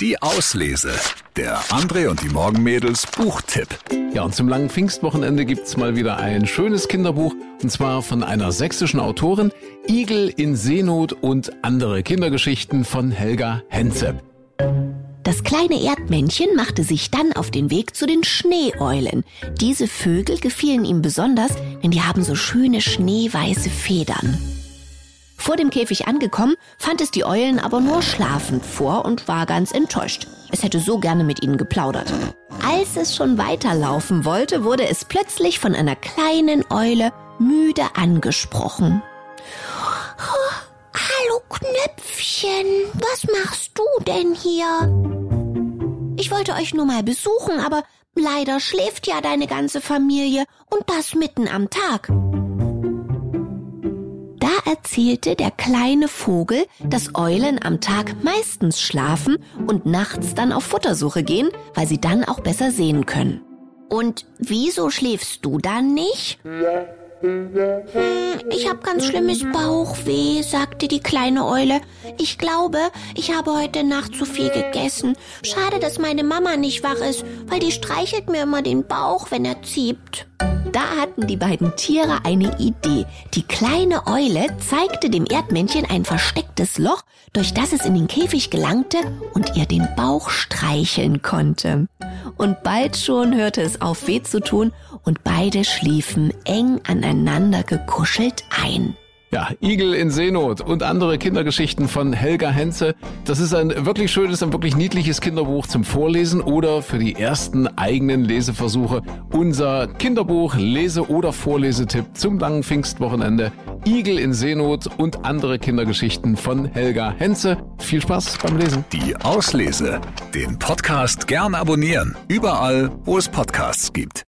Die Auslese. Der André und die Morgenmädels Buchtipp. Ja, und zum langen Pfingstwochenende gibt's mal wieder ein schönes Kinderbuch, und zwar von einer sächsischen Autorin, Igel in Seenot und andere Kindergeschichten von Helga Henze. Das kleine Erdmännchen machte sich dann auf den Weg zu den Schneeeulen. Diese Vögel gefielen ihm besonders, denn die haben so schöne schneeweiße Federn. Vor dem Käfig angekommen, fand es die Eulen aber nur schlafend vor und war ganz enttäuscht. Es hätte so gerne mit ihnen geplaudert. Als es schon weiterlaufen wollte, wurde es plötzlich von einer kleinen Eule müde angesprochen. Oh, hallo Knöpfchen, was machst du denn hier? Ich wollte euch nur mal besuchen, aber leider schläft ja deine ganze Familie und das mitten am Tag erzählte der kleine Vogel, dass Eulen am Tag meistens schlafen und nachts dann auf Futtersuche gehen, weil sie dann auch besser sehen können. Und wieso schläfst du dann nicht? Hm, ich habe ganz schlimmes Bauchweh, sagte die kleine Eule. Ich glaube, ich habe heute Nacht zu viel gegessen. Schade, dass meine Mama nicht wach ist, weil die streichelt mir immer den Bauch, wenn er zieht. Da hatten die beiden Tiere eine Idee. Die kleine Eule zeigte dem Erdmännchen ein verstecktes Loch, durch das es in den Käfig gelangte und ihr den Bauch streicheln konnte. Und bald schon hörte es auf weh zu tun und beide schliefen eng aneinander gekuschelt ein. Ja, Igel in Seenot und andere Kindergeschichten von Helga Henze. Das ist ein wirklich schönes, ein wirklich niedliches Kinderbuch zum Vorlesen oder für die ersten eigenen Leseversuche. Unser Kinderbuch, Lese- oder Vorlesetipp zum langen Pfingstwochenende. Igel in Seenot und andere Kindergeschichten von Helga Henze. Viel Spaß beim Lesen. Die Auslese. Den Podcast gern abonnieren. Überall, wo es Podcasts gibt.